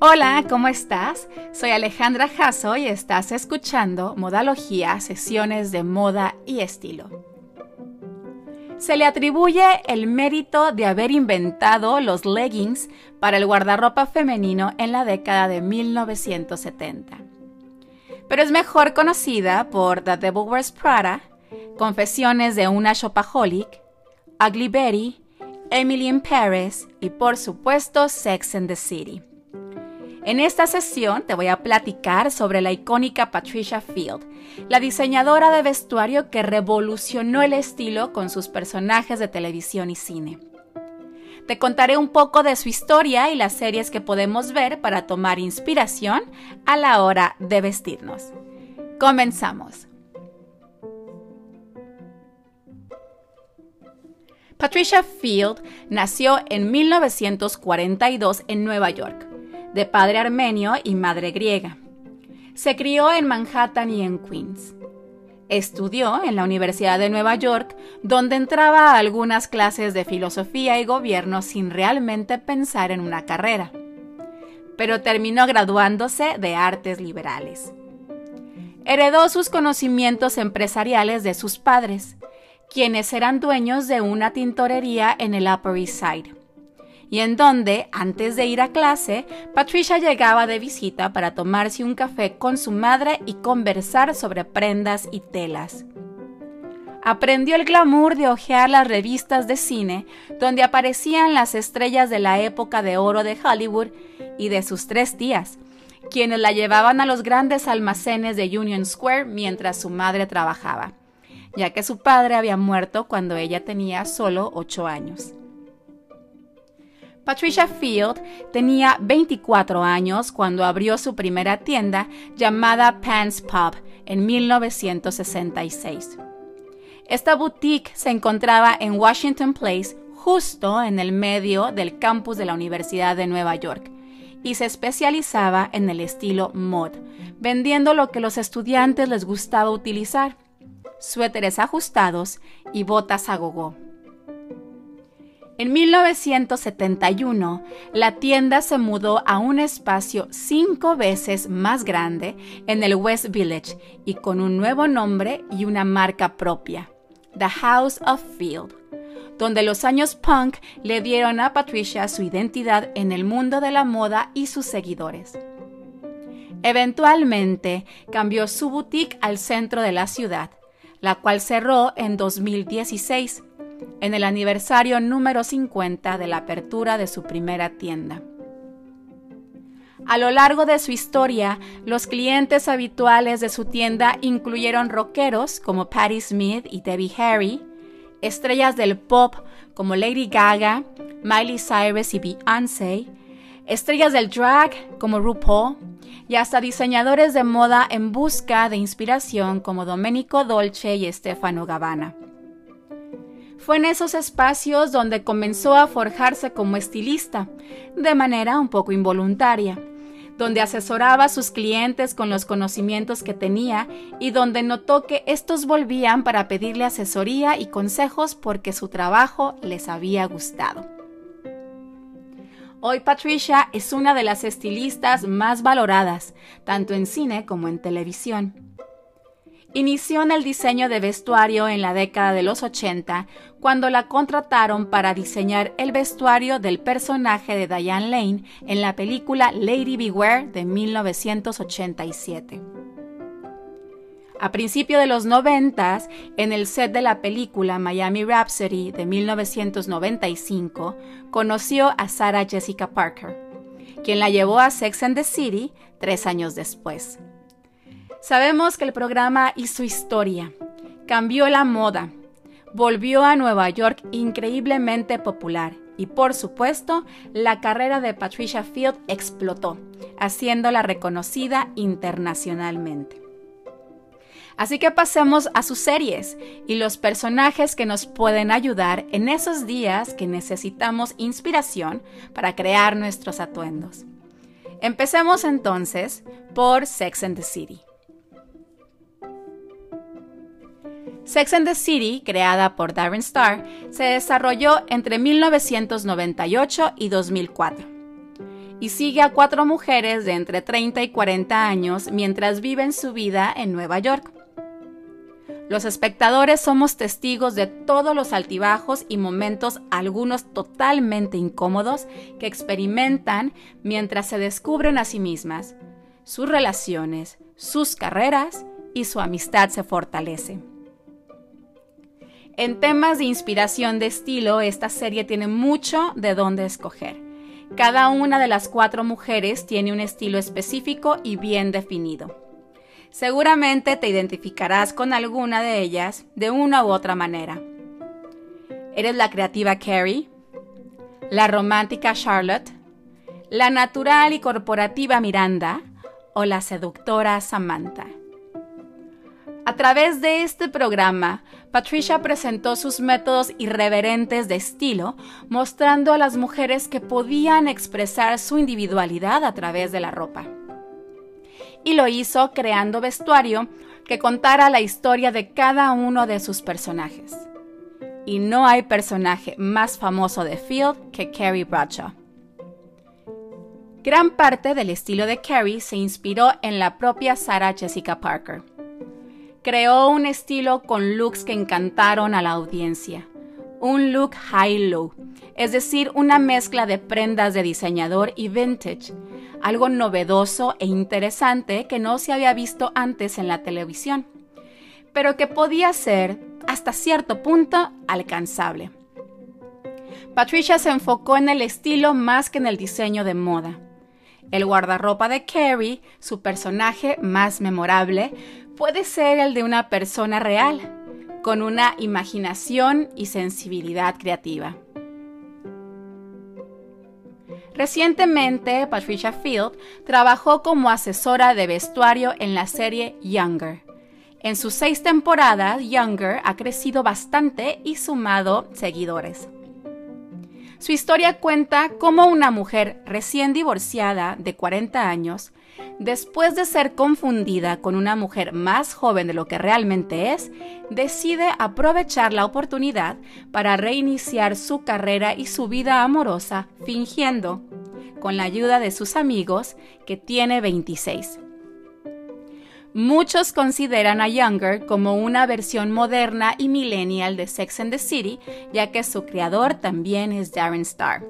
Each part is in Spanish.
Hola, ¿cómo estás? Soy Alejandra Jasso y estás escuchando Modalogía, sesiones de moda y estilo. Se le atribuye el mérito de haber inventado los leggings para el guardarropa femenino en la década de 1970. Pero es mejor conocida por The Devil Wears Prada, Confesiones de una Shopaholic, Ugly Betty, Emily in Paris y por supuesto Sex and the City. En esta sesión te voy a platicar sobre la icónica Patricia Field, la diseñadora de vestuario que revolucionó el estilo con sus personajes de televisión y cine. Te contaré un poco de su historia y las series que podemos ver para tomar inspiración a la hora de vestirnos. Comenzamos. Patricia Field nació en 1942 en Nueva York de padre armenio y madre griega. Se crió en Manhattan y en Queens. Estudió en la Universidad de Nueva York, donde entraba a algunas clases de filosofía y gobierno sin realmente pensar en una carrera. Pero terminó graduándose de artes liberales. Heredó sus conocimientos empresariales de sus padres, quienes eran dueños de una tintorería en el Upper East Side y en donde, antes de ir a clase, Patricia llegaba de visita para tomarse un café con su madre y conversar sobre prendas y telas. Aprendió el glamour de hojear las revistas de cine donde aparecían las estrellas de la época de oro de Hollywood y de sus tres tías, quienes la llevaban a los grandes almacenes de Union Square mientras su madre trabajaba, ya que su padre había muerto cuando ella tenía solo ocho años. Patricia Field tenía 24 años cuando abrió su primera tienda llamada Pants Pub en 1966. Esta boutique se encontraba en Washington Place, justo en el medio del campus de la Universidad de Nueva York, y se especializaba en el estilo mod, vendiendo lo que los estudiantes les gustaba utilizar, suéteres ajustados y botas a gogo. En 1971, la tienda se mudó a un espacio cinco veces más grande en el West Village y con un nuevo nombre y una marca propia, The House of Field, donde los años punk le dieron a Patricia su identidad en el mundo de la moda y sus seguidores. Eventualmente cambió su boutique al centro de la ciudad, la cual cerró en 2016 en el aniversario número 50 de la apertura de su primera tienda. A lo largo de su historia, los clientes habituales de su tienda incluyeron rockeros como Patti Smith y Debbie Harry, estrellas del pop como Lady Gaga, Miley Cyrus y Beyoncé, estrellas del drag como RuPaul, y hasta diseñadores de moda en busca de inspiración como Domenico Dolce y Stefano Gabbana. Fue en esos espacios donde comenzó a forjarse como estilista, de manera un poco involuntaria, donde asesoraba a sus clientes con los conocimientos que tenía y donde notó que estos volvían para pedirle asesoría y consejos porque su trabajo les había gustado. Hoy Patricia es una de las estilistas más valoradas, tanto en cine como en televisión. Inició en el diseño de vestuario en la década de los 80, cuando la contrataron para diseñar el vestuario del personaje de Diane Lane en la película Lady Beware de 1987. A principios de los 90, en el set de la película Miami Rhapsody de 1995, conoció a Sarah Jessica Parker, quien la llevó a Sex and the City tres años después. Sabemos que el programa hizo historia, cambió la moda, volvió a Nueva York increíblemente popular y por supuesto la carrera de Patricia Field explotó, haciéndola reconocida internacionalmente. Así que pasemos a sus series y los personajes que nos pueden ayudar en esos días que necesitamos inspiración para crear nuestros atuendos. Empecemos entonces por Sex and the City. Sex and the City, creada por Darren Star, se desarrolló entre 1998 y 2004. y sigue a cuatro mujeres de entre 30 y 40 años mientras viven su vida en Nueva York. Los espectadores somos testigos de todos los altibajos y momentos, algunos totalmente incómodos, que experimentan mientras se descubren a sí mismas, sus relaciones, sus carreras y su amistad se fortalece. En temas de inspiración de estilo, esta serie tiene mucho de dónde escoger. Cada una de las cuatro mujeres tiene un estilo específico y bien definido. Seguramente te identificarás con alguna de ellas de una u otra manera. ¿Eres la creativa Carrie? ¿La romántica Charlotte? ¿La natural y corporativa Miranda? ¿O la seductora Samantha? A través de este programa, Patricia presentó sus métodos irreverentes de estilo, mostrando a las mujeres que podían expresar su individualidad a través de la ropa y lo hizo creando vestuario que contara la historia de cada uno de sus personajes. Y no hay personaje más famoso de Field que Carrie Bradshaw. Gran parte del estilo de Carrie se inspiró en la propia Sarah Jessica Parker. Creó un estilo con looks que encantaron a la audiencia. Un look high-low, es decir, una mezcla de prendas de diseñador y vintage, algo novedoso e interesante que no se había visto antes en la televisión, pero que podía ser, hasta cierto punto, alcanzable. Patricia se enfocó en el estilo más que en el diseño de moda. El guardarropa de Carrie, su personaje más memorable, puede ser el de una persona real, con una imaginación y sensibilidad creativa. Recientemente, Patricia Field trabajó como asesora de vestuario en la serie Younger. En sus seis temporadas, Younger ha crecido bastante y sumado seguidores. Su historia cuenta cómo una mujer recién divorciada de 40 años, después de ser confundida con una mujer más joven de lo que realmente es, decide aprovechar la oportunidad para reiniciar su carrera y su vida amorosa fingiendo, con la ayuda de sus amigos, que tiene 26. Muchos consideran a Younger como una versión moderna y millennial de Sex and the City, ya que su creador también es Darren Star.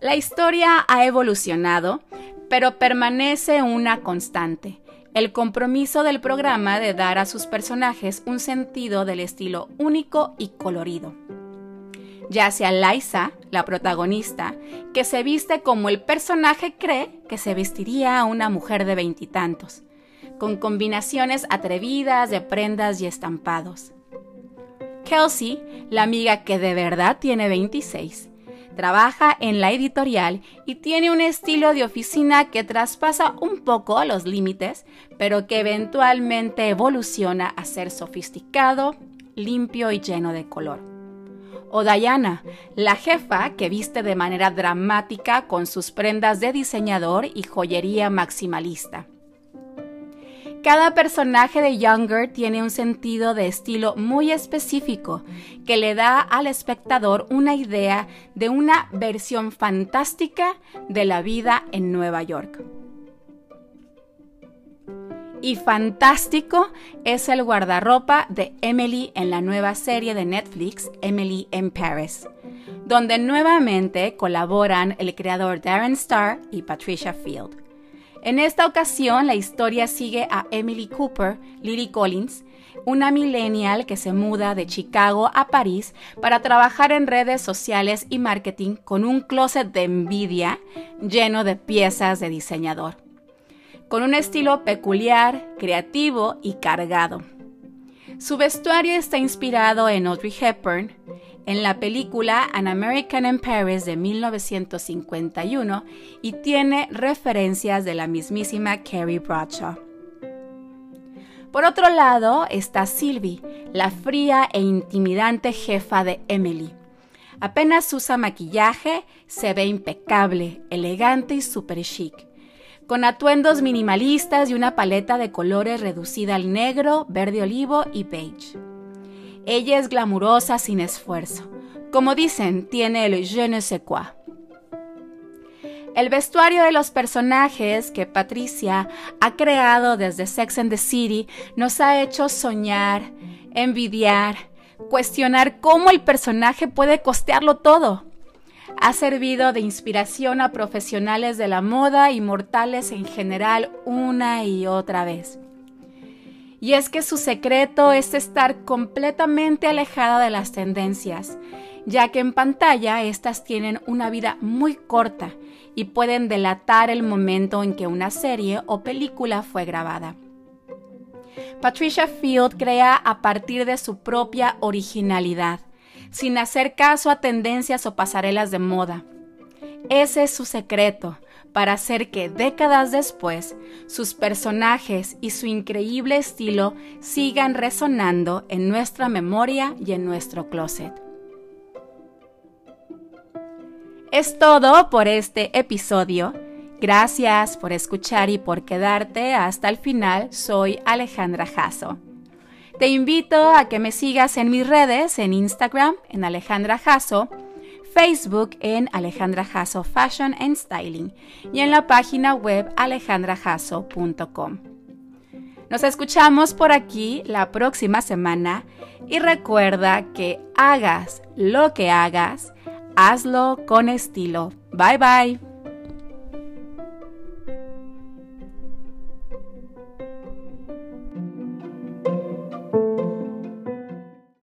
La historia ha evolucionado, pero permanece una constante, el compromiso del programa de dar a sus personajes un sentido del estilo único y colorido. Ya sea Liza, la protagonista, que se viste como el personaje cree que se vestiría a una mujer de veintitantos, con combinaciones atrevidas de prendas y estampados. Kelsey, la amiga que de verdad tiene 26, trabaja en la editorial y tiene un estilo de oficina que traspasa un poco los límites, pero que eventualmente evoluciona a ser sofisticado, limpio y lleno de color. O Diana, la jefa que viste de manera dramática con sus prendas de diseñador y joyería maximalista. Cada personaje de Younger tiene un sentido de estilo muy específico que le da al espectador una idea de una versión fantástica de la vida en Nueva York. Y fantástico es el guardarropa de Emily en la nueva serie de Netflix Emily in Paris, donde nuevamente colaboran el creador Darren Star y Patricia Field. En esta ocasión, la historia sigue a Emily Cooper, Lily Collins, una millennial que se muda de Chicago a París para trabajar en redes sociales y marketing con un closet de envidia lleno de piezas de diseñador, con un estilo peculiar, creativo y cargado. Su vestuario está inspirado en Audrey Hepburn, en la película An American in Paris de 1951 y tiene referencias de la mismísima Carrie Bradshaw. Por otro lado está Sylvie, la fría e intimidante jefa de Emily. Apenas usa maquillaje, se ve impecable, elegante y super chic, con atuendos minimalistas y una paleta de colores reducida al negro, verde olivo y beige. Ella es glamurosa sin esfuerzo. Como dicen, tiene el je ne sais quoi. El vestuario de los personajes que Patricia ha creado desde Sex and the City nos ha hecho soñar, envidiar, cuestionar cómo el personaje puede costearlo todo. Ha servido de inspiración a profesionales de la moda y mortales en general una y otra vez. Y es que su secreto es estar completamente alejada de las tendencias, ya que en pantalla estas tienen una vida muy corta y pueden delatar el momento en que una serie o película fue grabada. Patricia Field crea a partir de su propia originalidad, sin hacer caso a tendencias o pasarelas de moda. Ese es su secreto para hacer que décadas después sus personajes y su increíble estilo sigan resonando en nuestra memoria y en nuestro closet. Es todo por este episodio. Gracias por escuchar y por quedarte hasta el final. Soy Alejandra Jasso. Te invito a que me sigas en mis redes, en Instagram, en Alejandra Jasso, Facebook en Alejandra Jasso Fashion and Styling y en la página web alejandrajasso.com. Nos escuchamos por aquí la próxima semana y recuerda que hagas lo que hagas, hazlo con estilo. Bye bye.